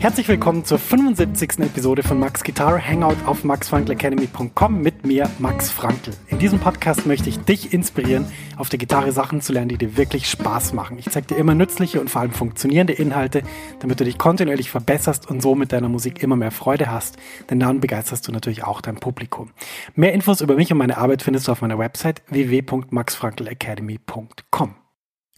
Herzlich willkommen zur 75. Episode von Max Guitar Hangout auf maxfrankelacademy.com mit mir, Max Frankl. In diesem Podcast möchte ich dich inspirieren, auf der Gitarre Sachen zu lernen, die dir wirklich Spaß machen. Ich zeige dir immer nützliche und vor allem funktionierende Inhalte, damit du dich kontinuierlich verbesserst und so mit deiner Musik immer mehr Freude hast, denn dann begeisterst du natürlich auch dein Publikum. Mehr Infos über mich und meine Arbeit findest du auf meiner Website www.maxfrankelacademy.com.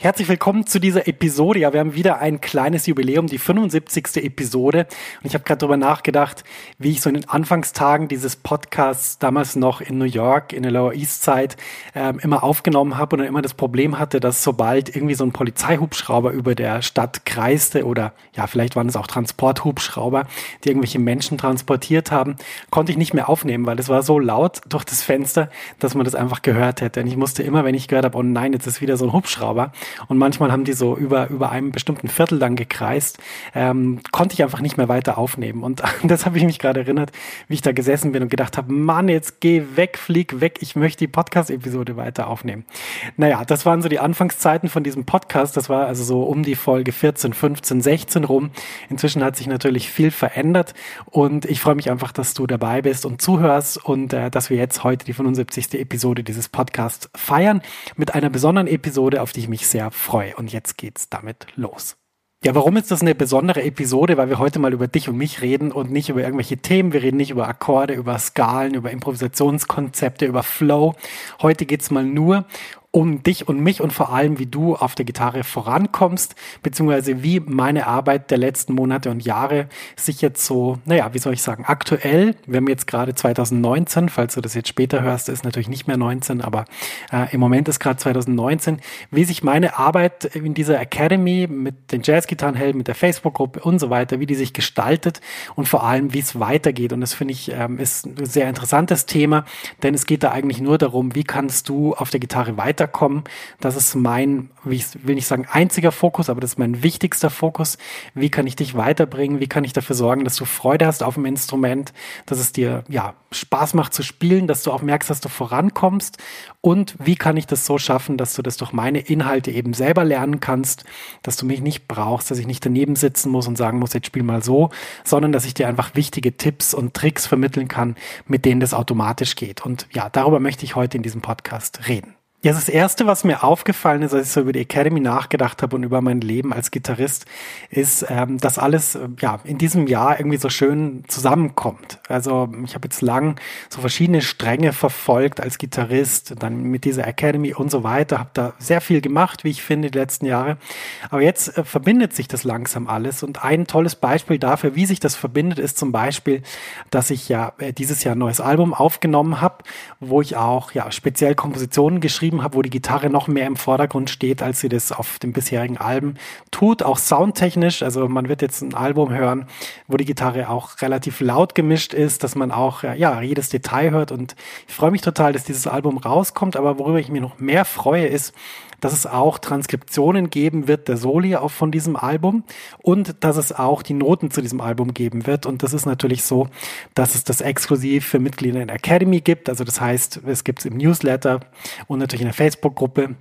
Herzlich willkommen zu dieser Episode. Ja, wir haben wieder ein kleines Jubiläum, die 75. Episode. Und ich habe gerade darüber nachgedacht, wie ich so in den Anfangstagen dieses Podcasts damals noch in New York, in der Lower East Side, ähm, immer aufgenommen habe und dann immer das Problem hatte, dass sobald irgendwie so ein Polizeihubschrauber über der Stadt kreiste oder ja, vielleicht waren es auch Transporthubschrauber, die irgendwelche Menschen transportiert haben, konnte ich nicht mehr aufnehmen, weil es war so laut durch das Fenster, dass man das einfach gehört hätte. Und ich musste immer, wenn ich gehört habe, oh nein, jetzt ist wieder so ein Hubschrauber, und manchmal haben die so über, über einem bestimmten Viertel dann gekreist, ähm, konnte ich einfach nicht mehr weiter aufnehmen. Und das habe ich mich gerade erinnert, wie ich da gesessen bin und gedacht habe, Mann, jetzt geh weg, flieg weg, ich möchte die Podcast-Episode weiter aufnehmen. Naja, das waren so die Anfangszeiten von diesem Podcast. Das war also so um die Folge 14, 15, 16 rum. Inzwischen hat sich natürlich viel verändert und ich freue mich einfach, dass du dabei bist und zuhörst und äh, dass wir jetzt heute die 75. Episode dieses Podcasts feiern mit einer besonderen Episode, auf die ich mich sehr sehr freue. Und jetzt geht's damit los. Ja, warum ist das eine besondere Episode? Weil wir heute mal über dich und mich reden und nicht über irgendwelche Themen. Wir reden nicht über Akkorde, über Skalen, über Improvisationskonzepte, über Flow. Heute geht's mal nur um dich und mich und vor allem, wie du auf der Gitarre vorankommst, beziehungsweise wie meine Arbeit der letzten Monate und Jahre sich jetzt so, naja, wie soll ich sagen, aktuell, wir haben jetzt gerade 2019, falls du das jetzt später hörst, ist natürlich nicht mehr 19, aber äh, im Moment ist gerade 2019, wie sich meine Arbeit in dieser Academy mit den Jazzgitarrenhelden, mit der Facebook-Gruppe und so weiter, wie die sich gestaltet und vor allem, wie es weitergeht. Und das finde ich, ähm, ist ein sehr interessantes Thema, denn es geht da eigentlich nur darum, wie kannst du auf der Gitarre weiter weiterkommen. Das ist mein, wie ich will nicht sagen einziger Fokus, aber das ist mein wichtigster Fokus. Wie kann ich dich weiterbringen? Wie kann ich dafür sorgen, dass du Freude hast auf dem Instrument, dass es dir ja Spaß macht zu spielen, dass du auch merkst, dass du vorankommst und wie kann ich das so schaffen, dass du das durch meine Inhalte eben selber lernen kannst, dass du mich nicht brauchst, dass ich nicht daneben sitzen muss und sagen muss, jetzt spiel mal so, sondern dass ich dir einfach wichtige Tipps und Tricks vermitteln kann, mit denen das automatisch geht. Und ja, darüber möchte ich heute in diesem Podcast reden. Ja, das erste, was mir aufgefallen ist, als ich so über die Academy nachgedacht habe und über mein Leben als Gitarrist, ist, ähm, dass alles äh, ja in diesem Jahr irgendwie so schön zusammenkommt. Also ich habe jetzt lang so verschiedene Stränge verfolgt als Gitarrist, dann mit dieser Academy und so weiter, habe da sehr viel gemacht, wie ich finde, die letzten Jahre. Aber jetzt äh, verbindet sich das langsam alles und ein tolles Beispiel dafür, wie sich das verbindet, ist zum Beispiel, dass ich ja äh, dieses Jahr ein neues Album aufgenommen habe, wo ich auch ja speziell Kompositionen geschrieben geschrieben habe, wo die Gitarre noch mehr im Vordergrund steht, als sie das auf den bisherigen Alben tut. Auch soundtechnisch, also man wird jetzt ein Album hören, wo die Gitarre auch relativ laut gemischt ist, dass man auch ja jedes Detail hört. Und ich freue mich total, dass dieses Album rauskommt. Aber worüber ich mich noch mehr freue, ist, dass es auch Transkriptionen geben wird der Soli auch von diesem Album und dass es auch die Noten zu diesem Album geben wird. Und das ist natürlich so, dass es das exklusiv für Mitglieder in der Academy gibt. Also das heißt, es gibt es im Newsletter und natürlich in der Facebook-Gruppe.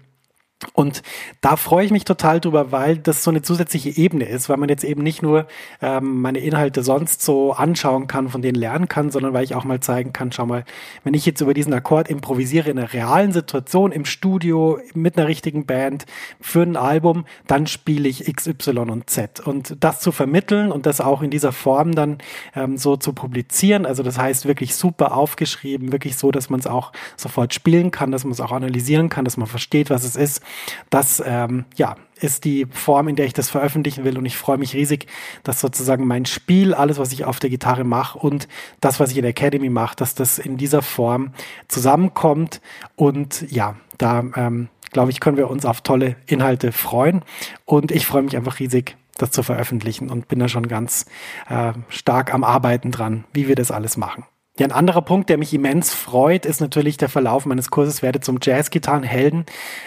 Und da freue ich mich total drüber, weil das so eine zusätzliche Ebene ist, weil man jetzt eben nicht nur ähm, meine Inhalte sonst so anschauen kann, von denen lernen kann, sondern weil ich auch mal zeigen kann, schau mal, wenn ich jetzt über diesen Akkord improvisiere in einer realen Situation, im Studio, mit einer richtigen Band, für ein Album, dann spiele ich X, Y und Z. Und das zu vermitteln und das auch in dieser Form dann ähm, so zu publizieren, also das heißt wirklich super aufgeschrieben, wirklich so, dass man es auch sofort spielen kann, dass man es auch analysieren kann, dass man versteht, was es ist das ähm, ja, ist die Form, in der ich das veröffentlichen will. Und ich freue mich riesig, dass sozusagen mein Spiel, alles, was ich auf der Gitarre mache und das, was ich in der Academy mache, dass das in dieser Form zusammenkommt. Und ja, da ähm, glaube ich, können wir uns auf tolle Inhalte freuen. Und ich freue mich einfach riesig, das zu veröffentlichen und bin da schon ganz äh, stark am Arbeiten dran, wie wir das alles machen. Ja, ein anderer Punkt, der mich immens freut, ist natürlich der Verlauf meines Kurses Werde zum Jazzgitarrenhelden.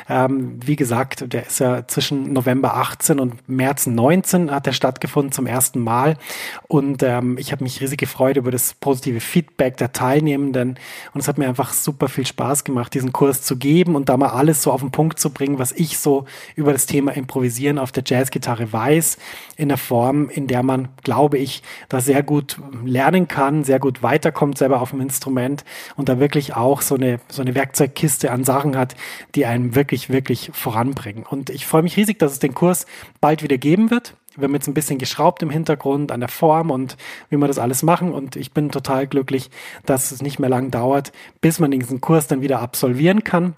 Ähm, wie gesagt, der ist ja zwischen November 18 und März 19 hat der stattgefunden zum ersten Mal. Und ähm, ich habe mich riesig gefreut über das positive Feedback der Teilnehmenden. Und es hat mir einfach super viel Spaß gemacht, diesen Kurs zu geben und da mal alles so auf den Punkt zu bringen, was ich so über das Thema Improvisieren auf der Jazzgitarre weiß, in der Form, in der man, glaube ich, da sehr gut lernen kann, sehr gut weiterkommt selber auf dem Instrument und da wirklich auch so eine, so eine Werkzeugkiste an Sachen hat, die einem wirklich, wirklich voranbringen. Und ich freue mich riesig, dass es den Kurs bald wieder geben wird. Wir haben jetzt ein bisschen geschraubt im Hintergrund an der Form und wie wir das alles machen. Und ich bin total glücklich, dass es nicht mehr lang dauert, bis man diesen Kurs dann wieder absolvieren kann.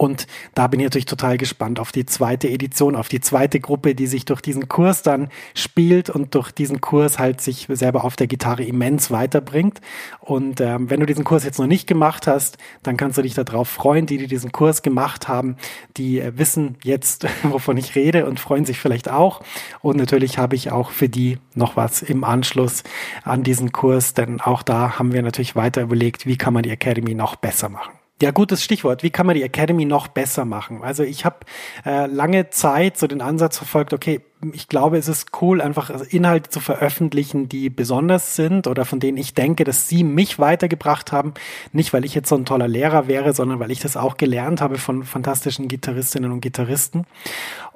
Und da bin ich natürlich total gespannt auf die zweite Edition, auf die zweite Gruppe, die sich durch diesen Kurs dann spielt und durch diesen Kurs halt sich selber auf der Gitarre immens weiterbringt. Und ähm, wenn du diesen Kurs jetzt noch nicht gemacht hast, dann kannst du dich darauf freuen. Die, die diesen Kurs gemacht haben, die äh, wissen jetzt, wovon ich rede und freuen sich vielleicht auch. Und natürlich habe ich auch für die noch was im Anschluss an diesen Kurs, denn auch da haben wir natürlich weiter überlegt, wie kann man die Academy noch besser machen. Ja, gutes Stichwort. Wie kann man die Academy noch besser machen? Also ich habe äh, lange Zeit so den Ansatz verfolgt, okay, ich glaube, es ist cool, einfach Inhalte zu veröffentlichen, die besonders sind oder von denen ich denke, dass sie mich weitergebracht haben. Nicht, weil ich jetzt so ein toller Lehrer wäre, sondern weil ich das auch gelernt habe von fantastischen Gitarristinnen und Gitarristen.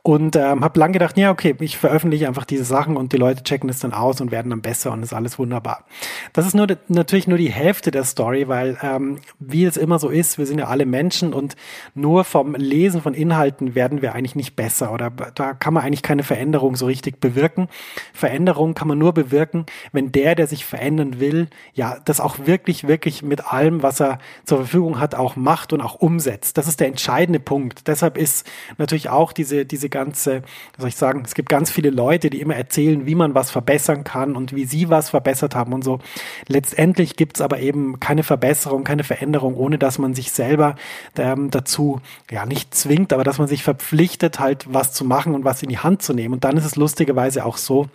Und ähm, habe lang gedacht, ja, okay, ich veröffentliche einfach diese Sachen und die Leute checken das dann aus und werden dann besser und ist alles wunderbar. Das ist nur natürlich nur die Hälfte der Story, weil ähm, wie es immer so ist, wir sind ja alle Menschen und nur vom Lesen von Inhalten werden wir eigentlich nicht besser oder da kann man eigentlich keine Veränderung Veränderung so richtig bewirken. Veränderung kann man nur bewirken, wenn der, der sich verändern will, ja, das auch wirklich, wirklich mit allem, was er zur Verfügung hat, auch macht und auch umsetzt. Das ist der entscheidende Punkt. Deshalb ist natürlich auch diese, diese ganze, soll ich sagen, es gibt ganz viele Leute, die immer erzählen, wie man was verbessern kann und wie sie was verbessert haben und so. Letztendlich gibt es aber eben keine Verbesserung, keine Veränderung, ohne dass man sich selber ähm, dazu ja nicht zwingt, aber dass man sich verpflichtet, halt was zu machen und was in die Hand zu nehmen. Und dann ist es lustigerweise auch so,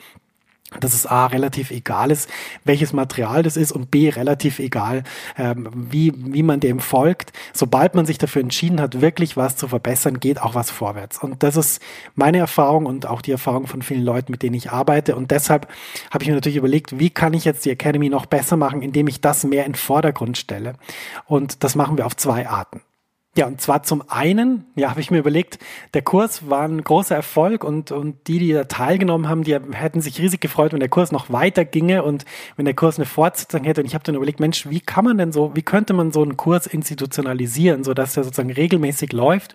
dass es A relativ egal ist, welches Material das ist und B relativ egal, ähm, wie, wie man dem folgt. Sobald man sich dafür entschieden hat, wirklich was zu verbessern, geht auch was vorwärts. Und das ist meine Erfahrung und auch die Erfahrung von vielen Leuten, mit denen ich arbeite. Und deshalb habe ich mir natürlich überlegt, wie kann ich jetzt die Academy noch besser machen, indem ich das mehr in Vordergrund stelle. Und das machen wir auf zwei Arten. Ja, und zwar zum einen, ja, habe ich mir überlegt, der Kurs war ein großer Erfolg und, und die, die da teilgenommen haben, die hätten sich riesig gefreut, wenn der Kurs noch weiter ginge und wenn der Kurs eine Fortsetzung hätte. Und ich habe dann überlegt, Mensch, wie kann man denn so, wie könnte man so einen Kurs institutionalisieren, so dass der sozusagen regelmäßig läuft,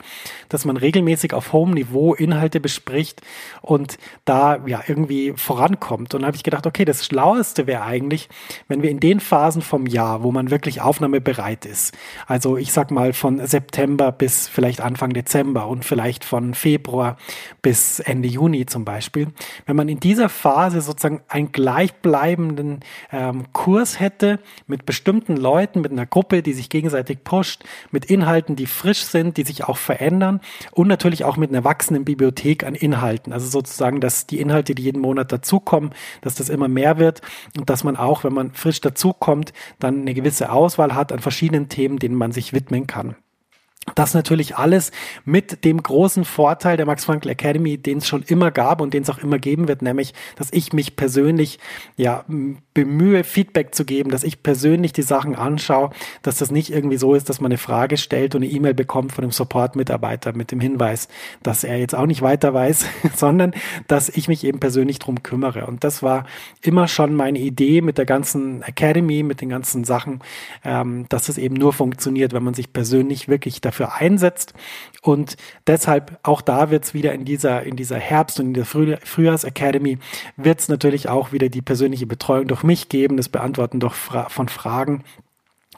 dass man regelmäßig auf hohem Niveau Inhalte bespricht und da ja irgendwie vorankommt. Und dann habe ich gedacht, okay, das Schlaueste wäre eigentlich, wenn wir in den Phasen vom Jahr, wo man wirklich aufnahmebereit ist, also ich sag mal von September September bis vielleicht Anfang Dezember und vielleicht von Februar bis Ende Juni zum Beispiel. Wenn man in dieser Phase sozusagen einen gleichbleibenden ähm, Kurs hätte mit bestimmten Leuten, mit einer Gruppe, die sich gegenseitig pusht, mit Inhalten, die frisch sind, die sich auch verändern und natürlich auch mit einer wachsenden Bibliothek an Inhalten. Also sozusagen, dass die Inhalte, die jeden Monat dazukommen, dass das immer mehr wird und dass man auch, wenn man frisch dazukommt, dann eine gewisse Auswahl hat an verschiedenen Themen, denen man sich widmen kann. Das natürlich alles mit dem großen Vorteil der Max Frankl Academy, den es schon immer gab und den es auch immer geben wird, nämlich, dass ich mich persönlich ja bemühe, Feedback zu geben, dass ich persönlich die Sachen anschaue, dass das nicht irgendwie so ist, dass man eine Frage stellt und eine E-Mail bekommt von einem Support-Mitarbeiter mit dem Hinweis, dass er jetzt auch nicht weiter weiß, sondern dass ich mich eben persönlich drum kümmere. Und das war immer schon meine Idee mit der ganzen Academy, mit den ganzen Sachen, ähm, dass es eben nur funktioniert, wenn man sich persönlich wirklich dafür einsetzt. Und deshalb auch da wird es wieder in dieser, in dieser Herbst- und in der Früh Frühjahrs-Academy wird es natürlich auch wieder die persönliche Betreuung durch mich geben, das Beantworten durch Fra von Fragen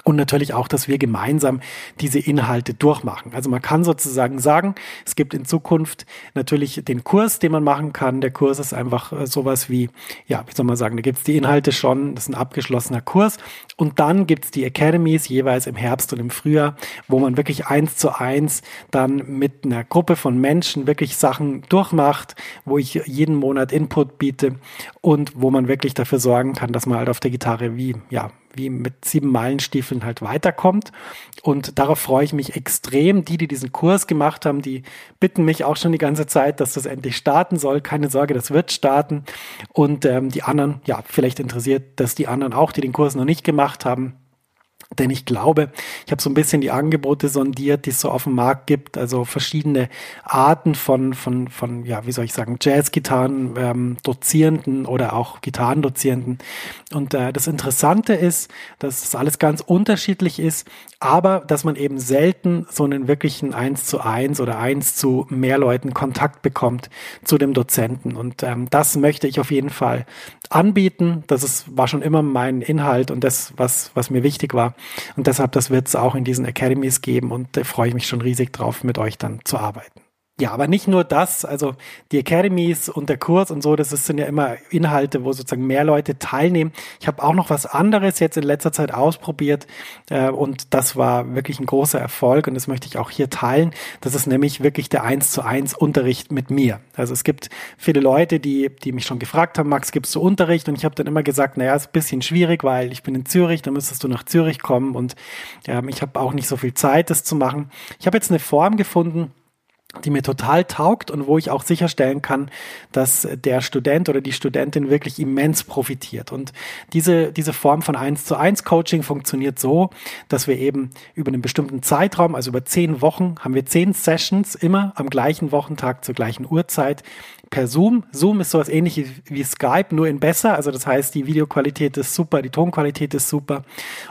und natürlich auch, dass wir gemeinsam diese Inhalte durchmachen. Also man kann sozusagen sagen, es gibt in Zukunft natürlich den Kurs, den man machen kann. Der Kurs ist einfach äh, sowas wie, ja, wie soll man sagen, da gibt es die Inhalte schon, das ist ein abgeschlossener Kurs. Und dann gibt es die Academies jeweils im Herbst und im Frühjahr, wo man wirklich eins zu eins dann mit einer Gruppe von Menschen wirklich Sachen durchmacht, wo ich jeden Monat Input biete und wo man wirklich dafür sorgen kann, dass man halt auf der Gitarre wie, ja, wie mit sieben Meilenstiefeln halt weiterkommt. Und darauf freue ich mich extrem. Die, die diesen Kurs gemacht haben, die bitten mich auch schon die ganze Zeit, dass das endlich starten soll. Keine Sorge, das wird starten. Und ähm, die anderen, ja, vielleicht interessiert das die anderen auch, die den Kurs noch nicht gemacht haben denn ich glaube, ich habe so ein bisschen die Angebote sondiert, die es so auf dem Markt gibt, also verschiedene Arten von, von, von ja, wie soll ich sagen, Jazzgitarren, ähm, Dozierenden oder auch Gitarrendozierenden. Und äh, das Interessante ist, dass das alles ganz unterschiedlich ist, aber dass man eben selten so einen wirklichen eins zu eins oder eins zu mehr Leuten Kontakt bekommt zu dem Dozenten. Und ähm, das möchte ich auf jeden Fall anbieten. Das ist, war schon immer mein Inhalt und das, was, was mir wichtig war. Und deshalb, das wird es auch in diesen Academies geben und da freue ich mich schon riesig drauf, mit euch dann zu arbeiten. Ja, aber nicht nur das, also die Academies und der Kurs und so, das sind ja immer Inhalte, wo sozusagen mehr Leute teilnehmen. Ich habe auch noch was anderes jetzt in letzter Zeit ausprobiert äh, und das war wirklich ein großer Erfolg und das möchte ich auch hier teilen. Das ist nämlich wirklich der eins zu eins Unterricht mit mir. Also es gibt viele Leute, die, die mich schon gefragt haben, Max, gibst du Unterricht? Und ich habe dann immer gesagt, naja, ist ein bisschen schwierig, weil ich bin in Zürich, dann müsstest du nach Zürich kommen und ähm, ich habe auch nicht so viel Zeit, das zu machen. Ich habe jetzt eine Form gefunden, die mir total taugt und wo ich auch sicherstellen kann, dass der Student oder die Studentin wirklich immens profitiert. Und diese, diese Form von 1 zu 1 Coaching funktioniert so, dass wir eben über einen bestimmten Zeitraum, also über zehn Wochen, haben wir zehn Sessions immer am gleichen Wochentag zur gleichen Uhrzeit per Zoom. Zoom ist sowas ähnliches wie Skype, nur in besser. Also das heißt, die Videoqualität ist super, die Tonqualität ist super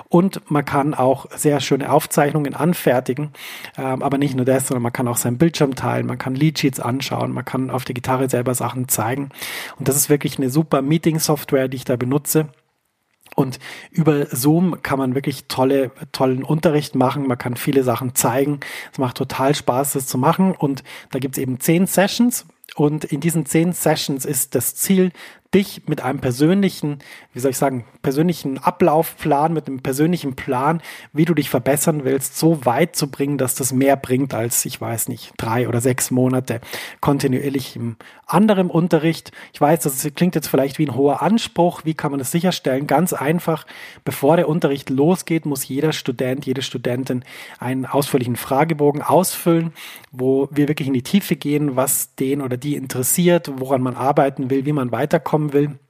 und man kann auch sehr schöne Aufzeichnungen anfertigen. Ähm, aber nicht nur das, sondern man kann auch seinen Bildschirm teilen, man kann Leadsheets anschauen, man kann auf der Gitarre selber Sachen zeigen. Und das ist wirklich eine super Meeting-Software, die ich da benutze. Und über Zoom kann man wirklich tolle, tollen Unterricht machen. Man kann viele Sachen zeigen. Es macht total Spaß, das zu machen. Und da gibt es eben zehn Sessions. Und in diesen zehn Sessions ist das Ziel, dich mit einem persönlichen, wie soll ich sagen, persönlichen Ablaufplan, mit einem persönlichen Plan, wie du dich verbessern willst, so weit zu bringen, dass das mehr bringt als, ich weiß nicht, drei oder sechs Monate kontinuierlich im anderen Unterricht. Ich weiß, das klingt jetzt vielleicht wie ein hoher Anspruch. Wie kann man das sicherstellen? Ganz einfach, bevor der Unterricht losgeht, muss jeder Student, jede Studentin einen ausführlichen Fragebogen ausfüllen, wo wir wirklich in die Tiefe gehen, was den oder die interessiert, woran man arbeiten will, wie man weiterkommt haben will.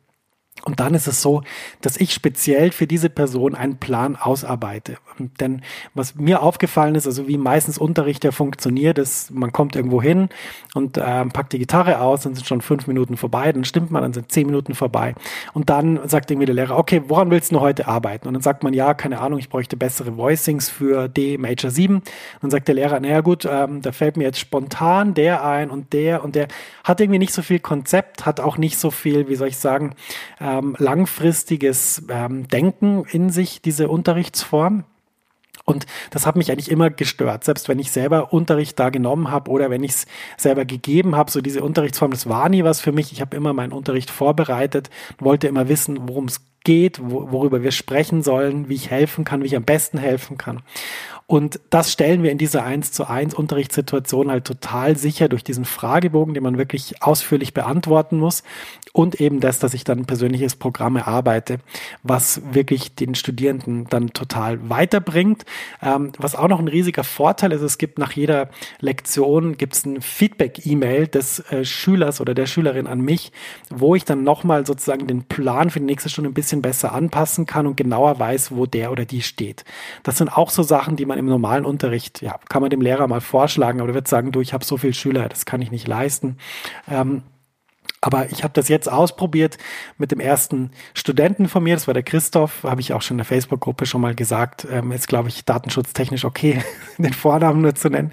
Und dann ist es so, dass ich speziell für diese Person einen Plan ausarbeite. Denn was mir aufgefallen ist, also wie meistens Unterricht ja funktioniert, ist, man kommt irgendwo hin und äh, packt die Gitarre aus, dann sind schon fünf Minuten vorbei, dann stimmt man, dann sind zehn Minuten vorbei. Und dann sagt irgendwie der Lehrer, okay, woran willst du heute arbeiten? Und dann sagt man, ja, keine Ahnung, ich bräuchte bessere Voicings für D Major 7. Und dann sagt der Lehrer, naja gut, ähm, da fällt mir jetzt spontan der ein und der und der hat irgendwie nicht so viel Konzept, hat auch nicht so viel, wie soll ich sagen, ähm, langfristiges ähm, Denken in sich, diese Unterrichtsform. Und das hat mich eigentlich immer gestört, selbst wenn ich selber Unterricht da genommen habe oder wenn ich es selber gegeben habe, so diese Unterrichtsform, das war nie was für mich. Ich habe immer meinen Unterricht vorbereitet, wollte immer wissen, worum es geht, worüber wir sprechen sollen, wie ich helfen kann, wie ich am besten helfen kann. Und das stellen wir in dieser 1 zu 1 Unterrichtssituation halt total sicher durch diesen Fragebogen, den man wirklich ausführlich beantworten muss. Und eben das, dass ich dann ein persönliches Programm erarbeite, was wirklich den Studierenden dann total weiterbringt. Ähm, was auch noch ein riesiger Vorteil ist, es gibt nach jeder Lektion gibt es ein Feedback-E-Mail des äh, Schülers oder der Schülerin an mich, wo ich dann nochmal sozusagen den Plan für die nächste Stunde ein bisschen besser anpassen kann und genauer weiß, wo der oder die steht. Das sind auch so Sachen, die man im normalen Unterricht, ja, kann man dem Lehrer mal vorschlagen, aber der wird sagen, du, ich habe so viele Schüler, das kann ich nicht leisten. Ähm, aber ich habe das jetzt ausprobiert mit dem ersten Studenten von mir, das war der Christoph, habe ich auch schon in der Facebook-Gruppe schon mal gesagt. Ähm, ist, glaube ich, datenschutztechnisch okay, den Vornamen nur zu nennen,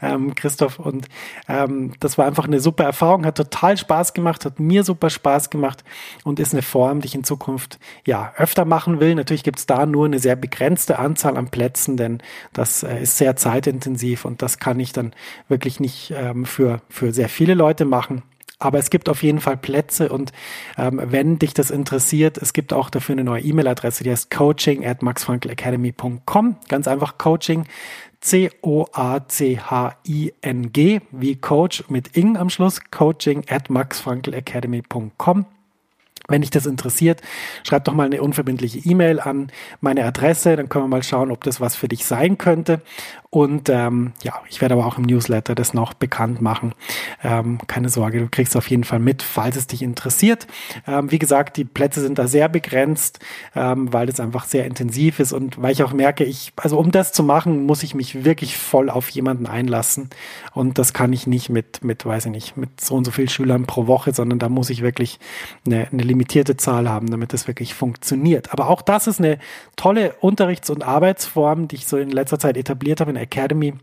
ähm, Christoph. Und ähm, das war einfach eine super Erfahrung, hat total Spaß gemacht, hat mir super Spaß gemacht und ist eine Form, die ich in Zukunft ja öfter machen will. Natürlich gibt es da nur eine sehr begrenzte Anzahl an Plätzen, denn das äh, ist sehr zeitintensiv und das kann ich dann wirklich nicht ähm, für, für sehr viele Leute machen. Aber es gibt auf jeden Fall Plätze und ähm, wenn dich das interessiert, es gibt auch dafür eine neue E-Mail-Adresse, die heißt coaching at maxfrankelacademy.com. Ganz einfach Coaching, C-O-A-C-H-I-N-G, wie Coach mit ing am Schluss, coaching at maxfrankelacademy.com. Wenn dich das interessiert, schreib doch mal eine unverbindliche E-Mail an meine Adresse, dann können wir mal schauen, ob das was für dich sein könnte. Und ähm, ja, ich werde aber auch im Newsletter das noch bekannt machen. Ähm, keine Sorge, du kriegst auf jeden Fall mit, falls es dich interessiert. Ähm, wie gesagt, die Plätze sind da sehr begrenzt, ähm, weil das einfach sehr intensiv ist und weil ich auch merke, ich, also um das zu machen, muss ich mich wirklich voll auf jemanden einlassen. Und das kann ich nicht mit, mit, weiß ich nicht, mit so und so viel Schülern pro Woche, sondern da muss ich wirklich eine, eine limitierte Zahl haben, damit das wirklich funktioniert. Aber auch das ist eine tolle Unterrichts- und Arbeitsform, die ich so in letzter Zeit etabliert habe in Academy.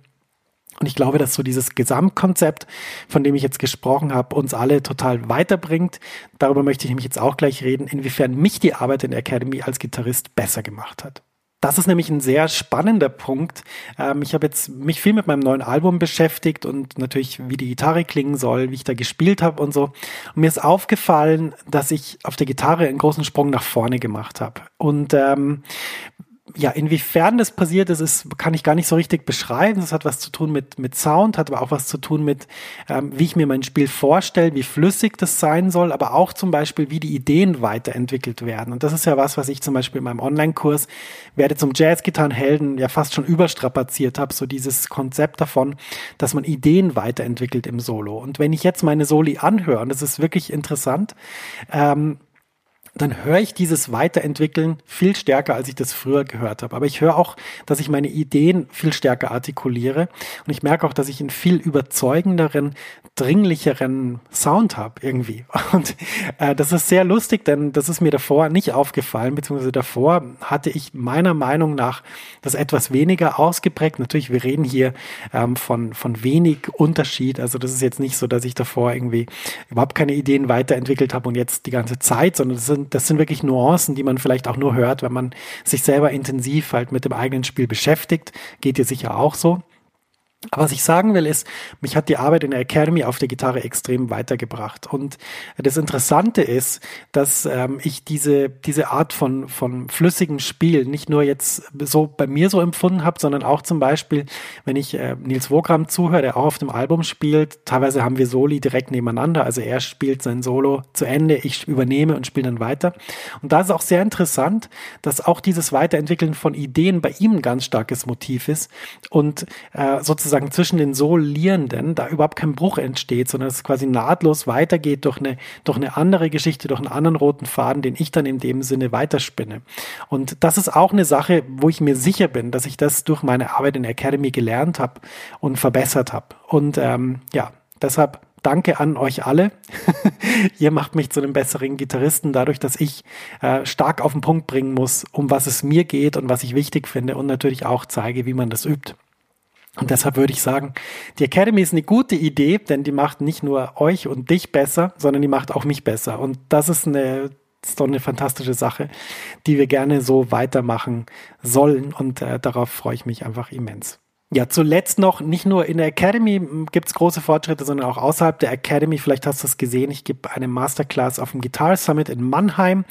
Und ich glaube, dass so dieses Gesamtkonzept, von dem ich jetzt gesprochen habe, uns alle total weiterbringt. Darüber möchte ich nämlich jetzt auch gleich reden, inwiefern mich die Arbeit in der Academy als Gitarrist besser gemacht hat. Das ist nämlich ein sehr spannender Punkt. Ähm, ich habe jetzt mich viel mit meinem neuen Album beschäftigt und natürlich, wie die Gitarre klingen soll, wie ich da gespielt habe und so. Und mir ist aufgefallen, dass ich auf der Gitarre einen großen Sprung nach vorne gemacht habe. Und ähm, ja, inwiefern das passiert ist, ist, kann ich gar nicht so richtig beschreiben. Das hat was zu tun mit, mit Sound, hat aber auch was zu tun mit, ähm, wie ich mir mein Spiel vorstelle, wie flüssig das sein soll, aber auch zum Beispiel, wie die Ideen weiterentwickelt werden. Und das ist ja was, was ich zum Beispiel in meinem Online-Kurs werde zum Jazz-Gitarrenhelden ja fast schon überstrapaziert habe, so dieses Konzept davon, dass man Ideen weiterentwickelt im Solo. Und wenn ich jetzt meine Soli anhöre, und das ist wirklich interessant, ähm, dann höre ich dieses Weiterentwickeln viel stärker, als ich das früher gehört habe. Aber ich höre auch, dass ich meine Ideen viel stärker artikuliere. Und ich merke auch, dass ich einen viel überzeugenderen, dringlicheren Sound habe irgendwie. Und äh, das ist sehr lustig, denn das ist mir davor nicht aufgefallen, beziehungsweise davor hatte ich meiner Meinung nach das etwas weniger ausgeprägt. Natürlich, wir reden hier ähm, von, von wenig Unterschied. Also das ist jetzt nicht so, dass ich davor irgendwie überhaupt keine Ideen weiterentwickelt habe und jetzt die ganze Zeit, sondern das sind das sind wirklich Nuancen, die man vielleicht auch nur hört, wenn man sich selber intensiv halt mit dem eigenen Spiel beschäftigt. Geht dir sicher auch so. Aber was ich sagen will, ist, mich hat die Arbeit in der Academy auf der Gitarre extrem weitergebracht. Und das Interessante ist, dass ähm, ich diese, diese Art von, von flüssigem Spiel nicht nur jetzt so bei mir so empfunden habe, sondern auch zum Beispiel, wenn ich äh, Nils Wogram zuhöre, der auch auf dem Album spielt, teilweise haben wir Soli direkt nebeneinander. Also er spielt sein Solo zu Ende, ich übernehme und spiele dann weiter. Und da ist auch sehr interessant, dass auch dieses Weiterentwickeln von Ideen bei ihm ein ganz starkes Motiv ist und äh, sozusagen sozusagen zwischen den Solierenden da überhaupt kein Bruch entsteht, sondern es quasi nahtlos weitergeht durch eine, durch eine andere Geschichte, durch einen anderen roten Faden, den ich dann in dem Sinne weiterspinne. Und das ist auch eine Sache, wo ich mir sicher bin, dass ich das durch meine Arbeit in der Academy gelernt habe und verbessert habe. Und ähm, ja, deshalb danke an euch alle. Ihr macht mich zu einem besseren Gitarristen dadurch, dass ich äh, stark auf den Punkt bringen muss, um was es mir geht und was ich wichtig finde und natürlich auch zeige, wie man das übt. Und deshalb würde ich sagen, die Academy ist eine gute Idee, denn die macht nicht nur euch und dich besser, sondern die macht auch mich besser. Und das ist eine ist doch eine fantastische Sache, die wir gerne so weitermachen sollen und äh, darauf freue ich mich einfach immens. Ja, zuletzt noch, nicht nur in der Academy gibt's große Fortschritte, sondern auch außerhalb der Academy. Vielleicht hast du es gesehen, ich gebe eine Masterclass auf dem Guitar Summit in Mannheim.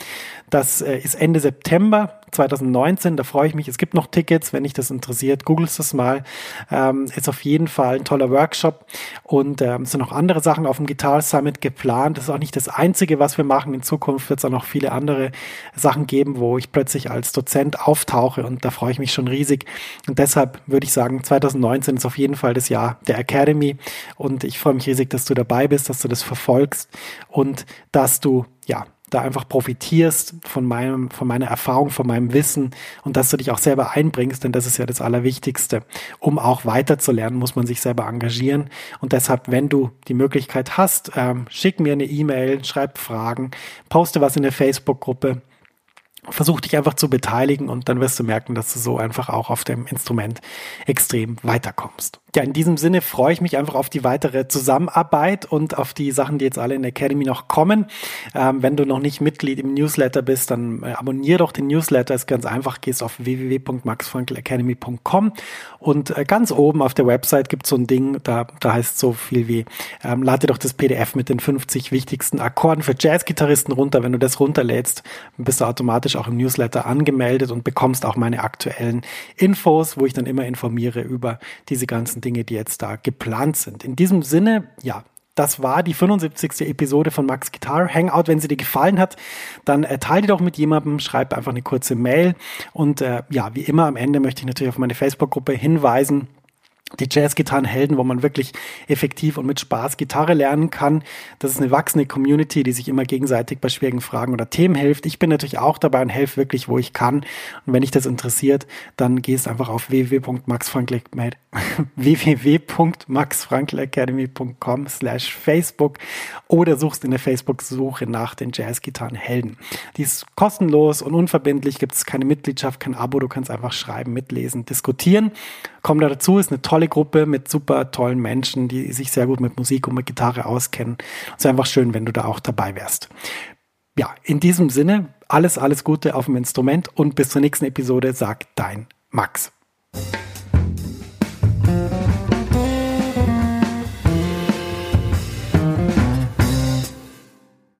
Das äh, ist Ende September 2019. Da freue ich mich. Es gibt noch Tickets, wenn dich das interessiert. Googles das mal. Ähm, ist auf jeden Fall ein toller Workshop. Und ähm, es sind noch andere Sachen auf dem Guitar Summit geplant. Das ist auch nicht das Einzige, was wir machen. In Zukunft wird es auch noch viele andere Sachen geben, wo ich plötzlich als Dozent auftauche. Und da freue ich mich schon riesig. Und deshalb würde ich sagen, 2019 ist auf jeden Fall das Jahr der Academy. Und ich freue mich riesig, dass du dabei bist, dass du das verfolgst und dass du, ja, da einfach profitierst von meinem, von meiner Erfahrung, von meinem Wissen und dass du dich auch selber einbringst, denn das ist ja das Allerwichtigste. Um auch weiterzulernen, muss man sich selber engagieren. Und deshalb, wenn du die Möglichkeit hast, ähm, schick mir eine E-Mail, schreib Fragen, poste was in der Facebook-Gruppe versuch dich einfach zu beteiligen und dann wirst du merken, dass du so einfach auch auf dem Instrument extrem weiterkommst. Ja, in diesem Sinne freue ich mich einfach auf die weitere Zusammenarbeit und auf die Sachen, die jetzt alle in der Academy noch kommen. Ähm, wenn du noch nicht Mitglied im Newsletter bist, dann äh, abonniere doch den Newsletter. Ist ganz einfach, gehst auf www.maxfrankelacademy.com und äh, ganz oben auf der Website gibt es so ein Ding, da, da heißt so viel wie, ähm, lade doch das PDF mit den 50 wichtigsten Akkorden für Jazzgitarristen runter. Wenn du das runterlädst, bist du automatisch auch im Newsletter angemeldet und bekommst auch meine aktuellen Infos, wo ich dann immer informiere über diese ganzen Dinge, die jetzt da geplant sind. In diesem Sinne, ja, das war die 75. Episode von Max Guitar Hangout. Wenn sie dir gefallen hat, dann äh, teile die doch mit jemandem, schreib einfach eine kurze Mail. Und äh, ja, wie immer am Ende möchte ich natürlich auf meine Facebook-Gruppe hinweisen die Jazz-Gitarrenhelden, wo man wirklich effektiv und mit Spaß Gitarre lernen kann. Das ist eine wachsende Community, die sich immer gegenseitig bei schwierigen Fragen oder Themen hilft. Ich bin natürlich auch dabei und helfe wirklich, wo ich kann. Und wenn dich das interessiert, dann gehst einfach auf www.maxfrankelacademy.com slash Facebook oder suchst in der Facebook-Suche nach den Jazz-Gitarrenhelden. Die ist kostenlos und unverbindlich, gibt es keine Mitgliedschaft, kein Abo, du kannst einfach schreiben, mitlesen, diskutieren. Komm da dazu, ist eine tolle Gruppe mit super tollen Menschen, die sich sehr gut mit Musik und mit Gitarre auskennen. Es ist einfach schön, wenn du da auch dabei wärst. Ja, in diesem Sinne, alles, alles Gute auf dem Instrument und bis zur nächsten Episode, sagt dein Max.